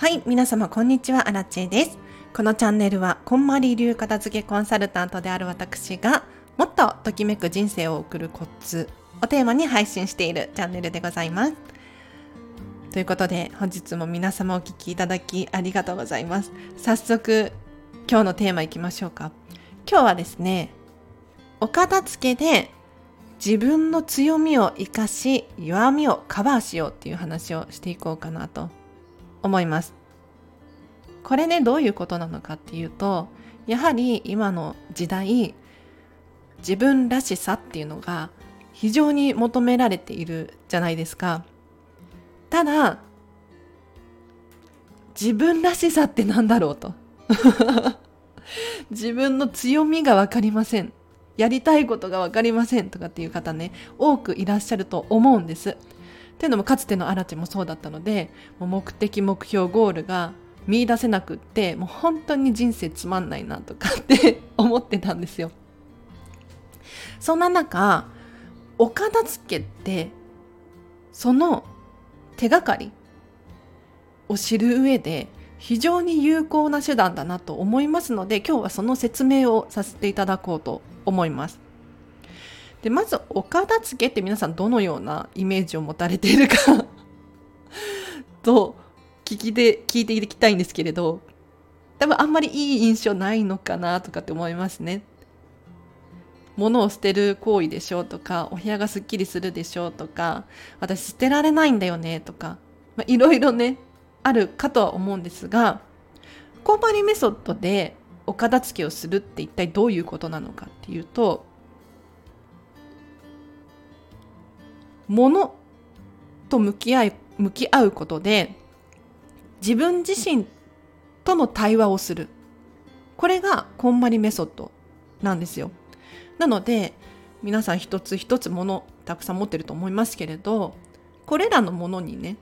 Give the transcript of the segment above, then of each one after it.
はい、皆様こんにちは、アラチェです。このチャンネルは、こんまり流片付けコンサルタントである私が、もっとときめく人生を送るコツをテーマに配信しているチャンネルでございます。ということで、本日も皆様お聴きいただきありがとうございます。早速、今日のテーマいきましょうか。今日はですね、お片付けで自分の強みを生かし弱みをカバーしようっていう話をしていこうかなと思います。これねどういうことなのかっていうとやはり今の時代自分らしさっていうのが非常に求められているじゃないですか。ただ自分らしさって何だろうと。自分の強みが分かりません。やりたいことが分かりませんとかっていう方ね多くいらっしゃると思うんです。っていうのもかつてのアラチもそうだったのでもう目的目標ゴールが見出せなくってもう本当に人生つまんないなとかって 思ってたんですよそんな中お片付けってその手がかりを知る上で非常に有効な手段だなと思いますので今日はその説明をさせていただこうと思います。でまずお片付けって皆さんどのようなイメージを持たれているか と聞きで聞いていきたいんですけれど多分あんまりいい印象ないのかなとかって思いますね。物を捨てる行為でしょうとかお部屋がすっきりするでしょうとか私捨てられないんだよねとかいろいろねあるかとは思うんですがコーパリメソッドでお片付けをするって一体どういうことなのかっていうと物と向き合い向き合うことで自分自身との対話をする。これがこんまりメソッドなんですよ。なので皆さん一つ一つものたくさん持ってると思いますけれどこれらのものにね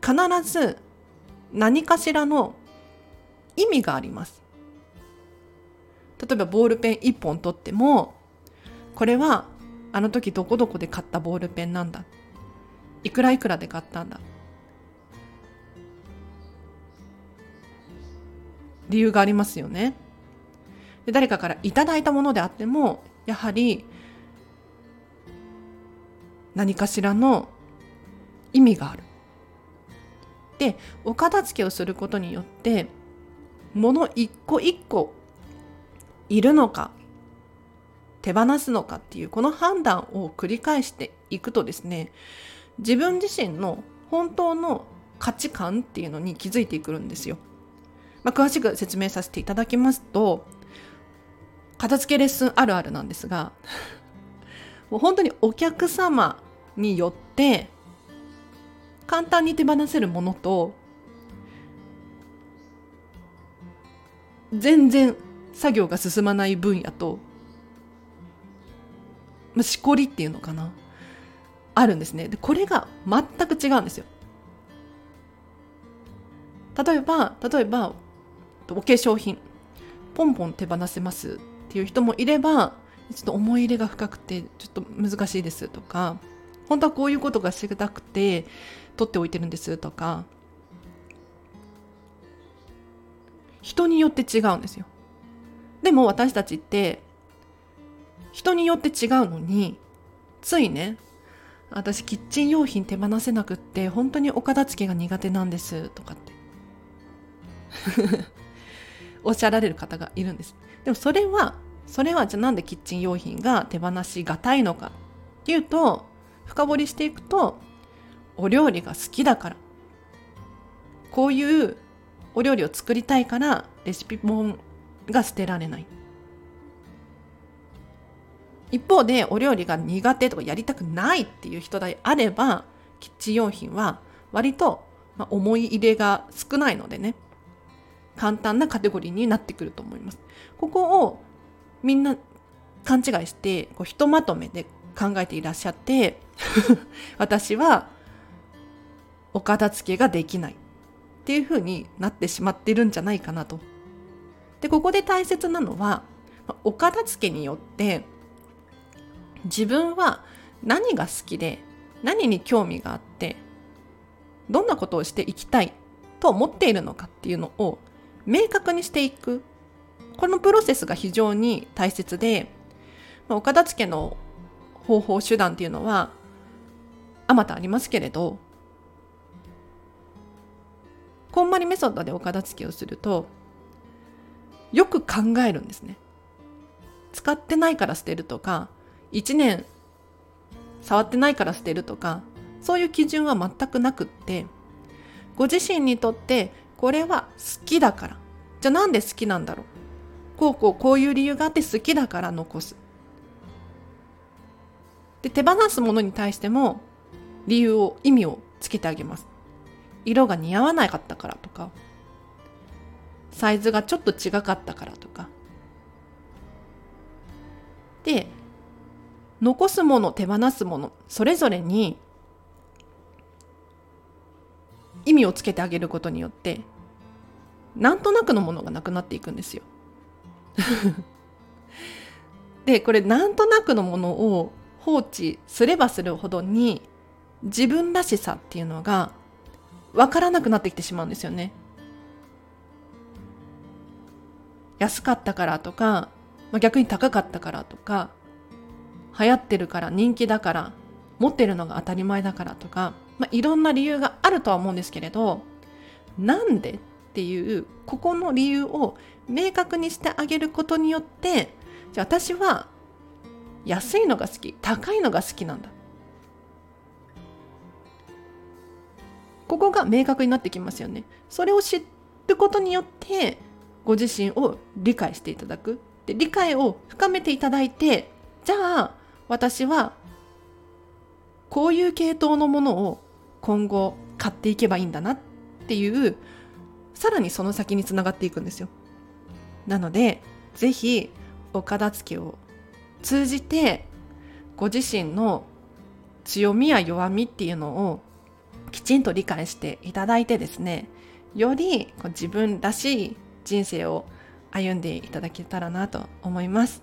必ず何かしらの意味があります。例えばボールペン1本取ってもこれはあの時どこどこで買ったボールペンなんだ。いくらいくらで買ったんだ。理由がありますよねで誰かからいただいたものであってもやはり何かしらの意味があるでお片付けをすることによって物一個一個いるのか手放すのかっていうこの判断を繰り返していくとですね自分自身の本当の価値観っていうのに気づいてくるんですよ。まあ、詳しく説明させていただきますと片付けレッスンあるあるなんですが もう本当にお客様によって簡単に手放せるものと全然作業が進まない分野と、まあ、しこりっていうのかなあるんですね。でこれが全く違うんですよ。例えば例えばお化粧品。ポンポン手放せますっていう人もいればちょっと思い入れが深くてちょっと難しいですとか本当はこういうことがしたくて取っておいてるんですとか。人によって違うんですよ。でも私たちって人によって違うのについね私キッチン用品手放せなくって本当にお片付けが苦手なんですとかって。おっしゃられる方がいるんです。でもそれはそれはじゃあなんでキッチン用品が手放しがたいのかっていうと深掘りしていくとお料理が好きだから。こういうお料理を作りたいからレシピ本が捨てられない。一方でお料理が苦手とかやりたくないっていう人であればキッチン用品は割と、ま思い入れが少ないのでね。簡単なカテゴリーになってくると思いますここをみんな勘違いしてこうひとまとめで考えていらっしゃって 私はお片付けができないっていうふうになってしまってるんじゃないかなと。でここで大切なのはお片付けによって自分は何が好きで何に興味があってどんなことをしていきたいと思っているのかっていうのを明確にしていく。このプロセスが非常に大切で、まあ、お片付けの方法手段っていうのはあまたありますけれどこんまりメソッドでお片付けをするとよく考えるんですね。使ってないから捨てるとか1年触ってないから捨てるとかそういう基準は全くなくってご自身にとってこれは好きだから。じゃあなんで好きなんだろう？こうこうこういう理由があって好きだから残す。で手放すものに対しても理由を意味をつけてあげます。色が似合わなかったからとかサイズがちょっと違かったからとか。で残すもの手放すものそれぞれに意味をつけてあげることによってなんとなくのものがなくなっていくんですよ。でこれなんとなくのものを放置すればするほどに自分らしさっていうのが分からなくなってきてしまうんですよね。安かったからとか、まあ、逆に高かったからとか流行ってるから人気だから持ってるのが当たり前だからとか、まあ、いろんな理由があるとは思うんですけれどなんでっていうここの理由を明確にしてあげることによってじゃあ私は安いのが好き高いのが好きなんだ。ここが明確になってきますよね。それを知ることによってご自身を理解していただく。で理解を深めていただいてじゃあ私はこういう系統のものを今後買っていけばいいんだなっていうさらにその先につながっていくんですよ。なのでぜひお片付けを通じてご自身の強みや弱みっていうのをきちんと理解していただいてですねより自分らしい人生を歩んでいただけたらなと思います。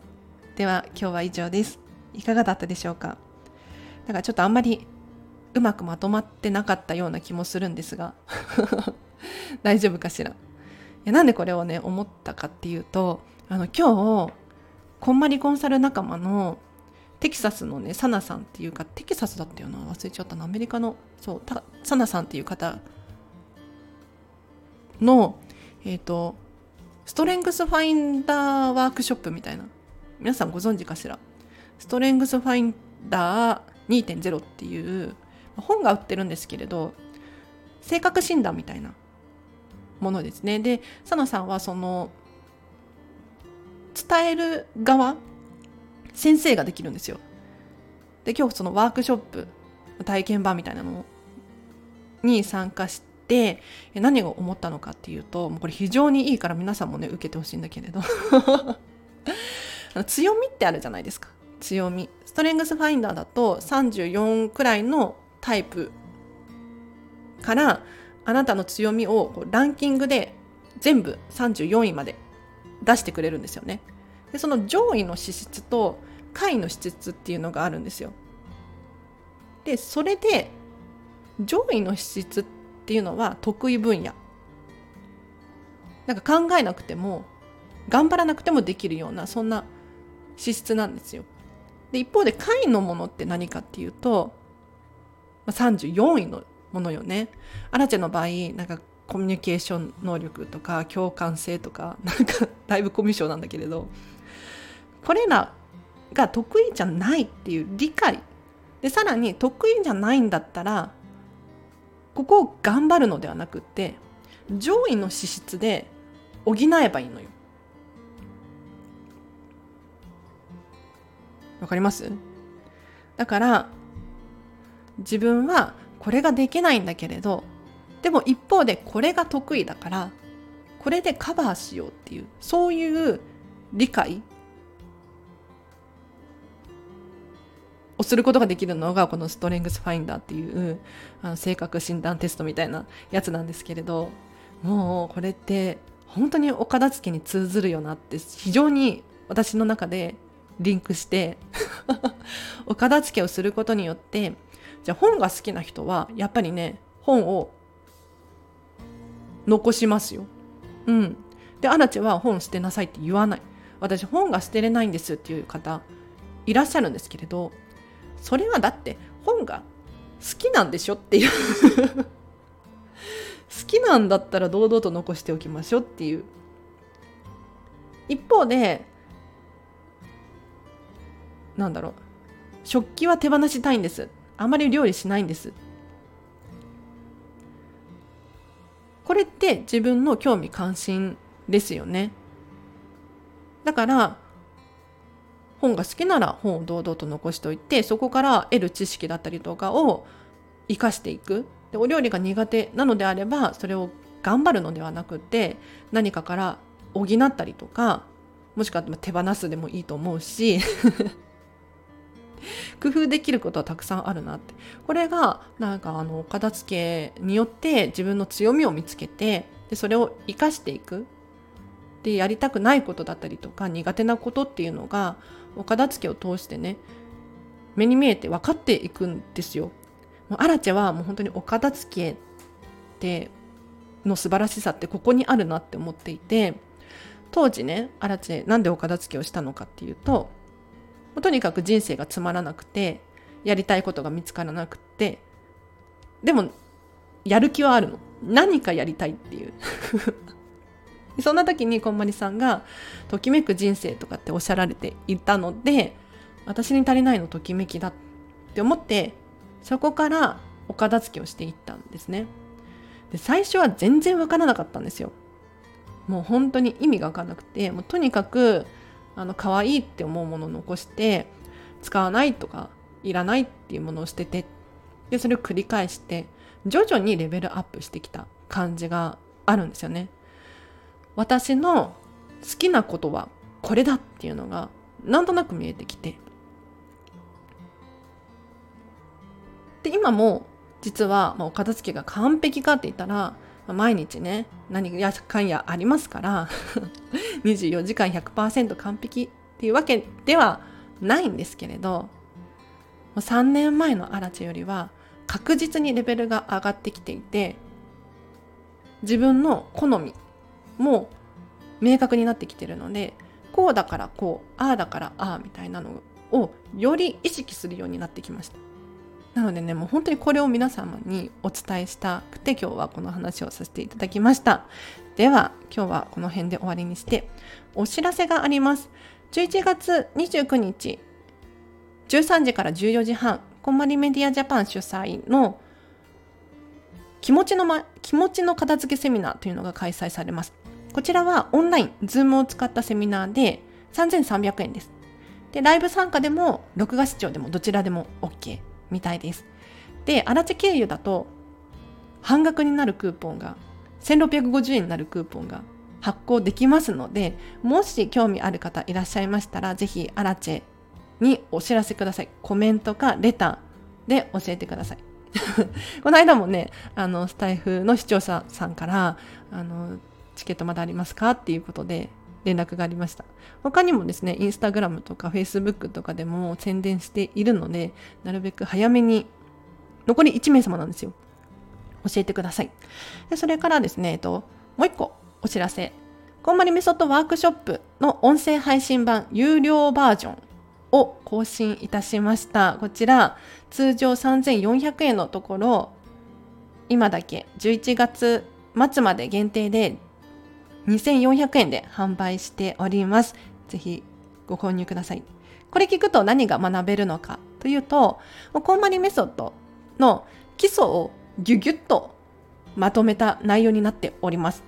では今日は以上です。いかがだったでしょうか？だからちょっとあんまりうまくまとまってなかったような気もするんですが。大丈夫かしら？いやなんでこれをね思ったかっていうとあの今日こんまりコンサル仲間のテキサスのねサナさんっていうかテキサスだったよな？忘れちゃったな。アメリカのそうサナさんっていう方のえっ、ー、とストレングスファインダーワークショップみたいな。皆さんご存知かしら？ストレングスファインダー2.0っていう本が売ってるんですけれど性格診断みたいなものですね。で佐野さんはその伝える側先生ができるんですよ。で今日そのワークショップ体験版みたいなのに参加して何が思ったのかっていうともうこれ非常にいいから皆さんもね受けてほしいんだけれど。強みってあるじゃないですか。強み。ストレングスファインダーだと34くらいのタイプからあなたの強みをランキングで全部34位まで出してくれるんですよね。でその上位の資質と下位の資質っていうのがあるんですよ。でそれで上位の資質っていうのは得意分野。なんか考えなくても頑張らなくてもできるようなそんな資質なんですよ。で一方で下位のものって何かっていうと、まあ、34位のものよね。アラチェの場合なんかコミュニケーション能力とか共感性とかなんか だいぶコミュ障なんだけれどこれらが得意じゃないっていう理解でさらに得意じゃないんだったらここを頑張るのではなくって上位の資質で補えばいいのよ。わかります？だから自分はこれができないんだけれどでも一方でこれが得意だからこれでカバーしようっていうそういう理解をすることができるのがこのストレングスファインダーっていうあの性格診断テストみたいなやつなんですけれどもうこれって本当にお片付けに通ずるよなって非常に私の中でリンクして お片付けをすることによってじゃあ本が好きな人はやっぱりね本を残しますよ。うん。で、アラチェは本捨てなさいって言わない。私本が捨てれないんですっていう方いらっしゃるんですけれど、それはだって本が好きなんでしょっていう 好きなんだったら堂々と残しておきましょうっていう。一方で、なんだろう。食器は手放したいんです。あまり料理しないんです。これって自分の興味関心ですよね。だから本が好きなら本を堂々と残しておいてそこから得る知識だったりとかを生かしていくでお料理が苦手なのであればそれを頑張るのではなくて何かから補ったりとかもしくは手放すでもいいと思うし工夫できることはたくさんあるなってこれがなんかあの片付けによって自分の強みを見つけてでそれを生かしていくでやりたくないことだったりとか苦手なことっていうのがお片付けを通してね目に見えて分かっていくんですよ。もうアラチェはもう本当にお片付けっての素晴らしさってここにあるなって思っていて当時ねアラチェなんでお片付けをしたのかっていうととにかく人生がつまらなくてやりたいことが見つからなくてでもやる気はあるの。何かやりたいっていう。そんな時にこんまりさんが「ときめく人生」とかっておっしゃられていたので私に足りないのときめきだって思ってそこからお片付けをしていったんですね。で最初は全然わからなかったんですよ。もう本当に意味がわからなくてもうとにかくあの可愛いって思うものを残して使わないとかいらないっていうものを捨ててでそれを繰り返して徐々にレベルアップしてきた感じがあるんですよね。私の好きなことはこれだっていうのがなんとなく見えてきてで今も実は、まあ、お片付けが完璧かって言ったら、毎日ね何やかんやありますから 24時間100%完璧っていうわけではないんですけれど3年前のアラチェよりは確実にレベルが上がってきていて自分の好みも明確になってきてるのでこうだからこうああだからああみたいなのをより意識するようになってきました。なのでねもう本当にこれを皆様にお伝えしたくて今日はこの話をさせていただきました。では今日はこの辺で終わりにしてお知らせがあります。11月29日13時から14時半こんまりメディアジャパン主催の気持ちの、ま、気持ちの片付けセミナーというのが開催されます。こちらはオンライン、ズームを使ったセミナーで3300円です。で、ライブ参加でも、録画視聴でもどちらでも OK みたいです。で、アラチ経由だと、半額になるクーポンが、1650円になるクーポンが発行できますので、もし興味ある方いらっしゃいましたら、ぜひアラチェにお知らせください。コメントかレターで教えてください。この間もね、あの、スタイフの視聴者さんから、あの、チケットまだありますか？っていうことで連絡がありました。他にもですね、インスタグラムとかフェイスブックとかでも宣伝しているので、なるべく早めに、残り1名様なんですよ。教えてください。でそれからですね、えっと、もう一個お知らせ。こんまりメソッドワークショップの音声配信版有料バージョンを更新いたしました。こちら、通常3400円のところ、今だけ11月末まで限定で2400円で販売しております。ぜひご購入ください。これ聞くと何が学べるのかというと、コンマリメソッドの基礎をギュギュッとまとめた内容になっております。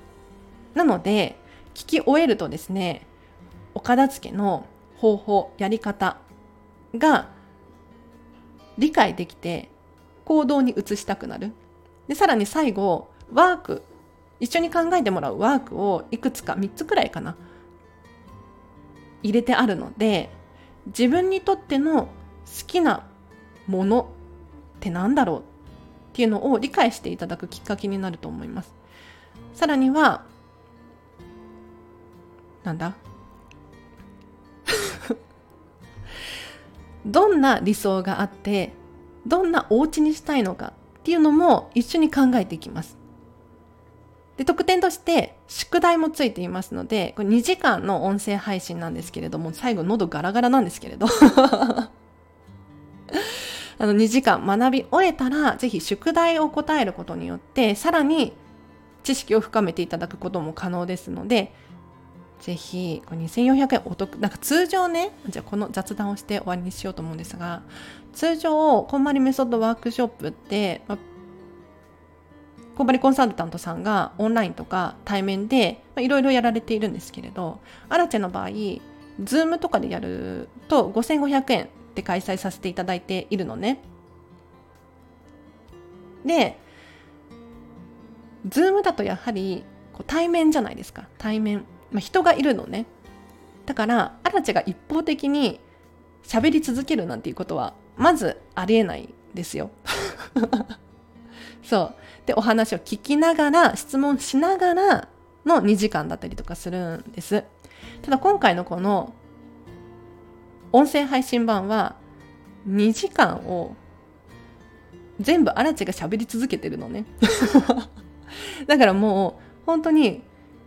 なので、聞き終えるとですね、お片付けの方法、やり方が理解できて行動に移したくなる。で、さらに最後、ワーク一緒に考えてもらうワークをいくつか3つくらいかな。入れてあるので自分にとっての好きなものって何だろうっていうのを理解していただくきっかけになると思います。さらにはなんだ？どんな理想があってどんなお家にしたいのかっていうのも一緒に考えていきますで特典として宿題もついていますのでこれ2時間の音声配信なんですけれども最後喉ガラガラなんですけれど。あの2時間学び終えたらぜひ宿題を答えることによってさらに知識を深めていただくことも可能ですのでぜひ2400円お得なんか通常ねじゃあこの雑談をして終わりにしようと思うんですが通常こんまりメソッドワークショップって、こんまりコンサルタントさんがオンラインとか対面でいろいろやられているんですけれど、アラチェの場合、 Zoomとかでやると5500円で開催させていただいているのね。で、 Zoomだとやはりこう対面じゃないですか。対面。まあ、人がいるのね。だから、アラチェが一方的に喋り続けるなんていうことは、まずありえないですよ。そう。で、お話を聞きながら、質問しながらの2時間だったりとかするんです。ただ今回のこの音声配信版は2時間を全部荒地が喋り続けてるのね。だからもう本当に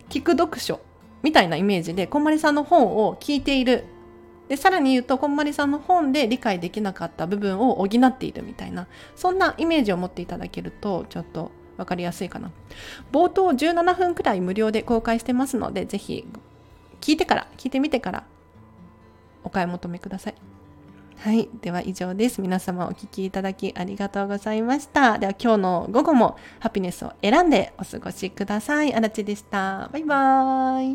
聞く読書みたいなイメージでこんまりさんの本を聞いているでさらに言うとこんまりさんの本で理解できなかった部分を補っているみたいなそんなイメージを持っていただけるとちょっと分かりやすいかな冒頭17分くらい無料で公開してますのでぜひ聞いてから聞いてみてからお買い求めくださいはい。では以上です。皆様お聴きいただきありがとうございました。では今日の午後もハピネスを選んでお過ごしください。あらちでした。バイバー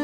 イ。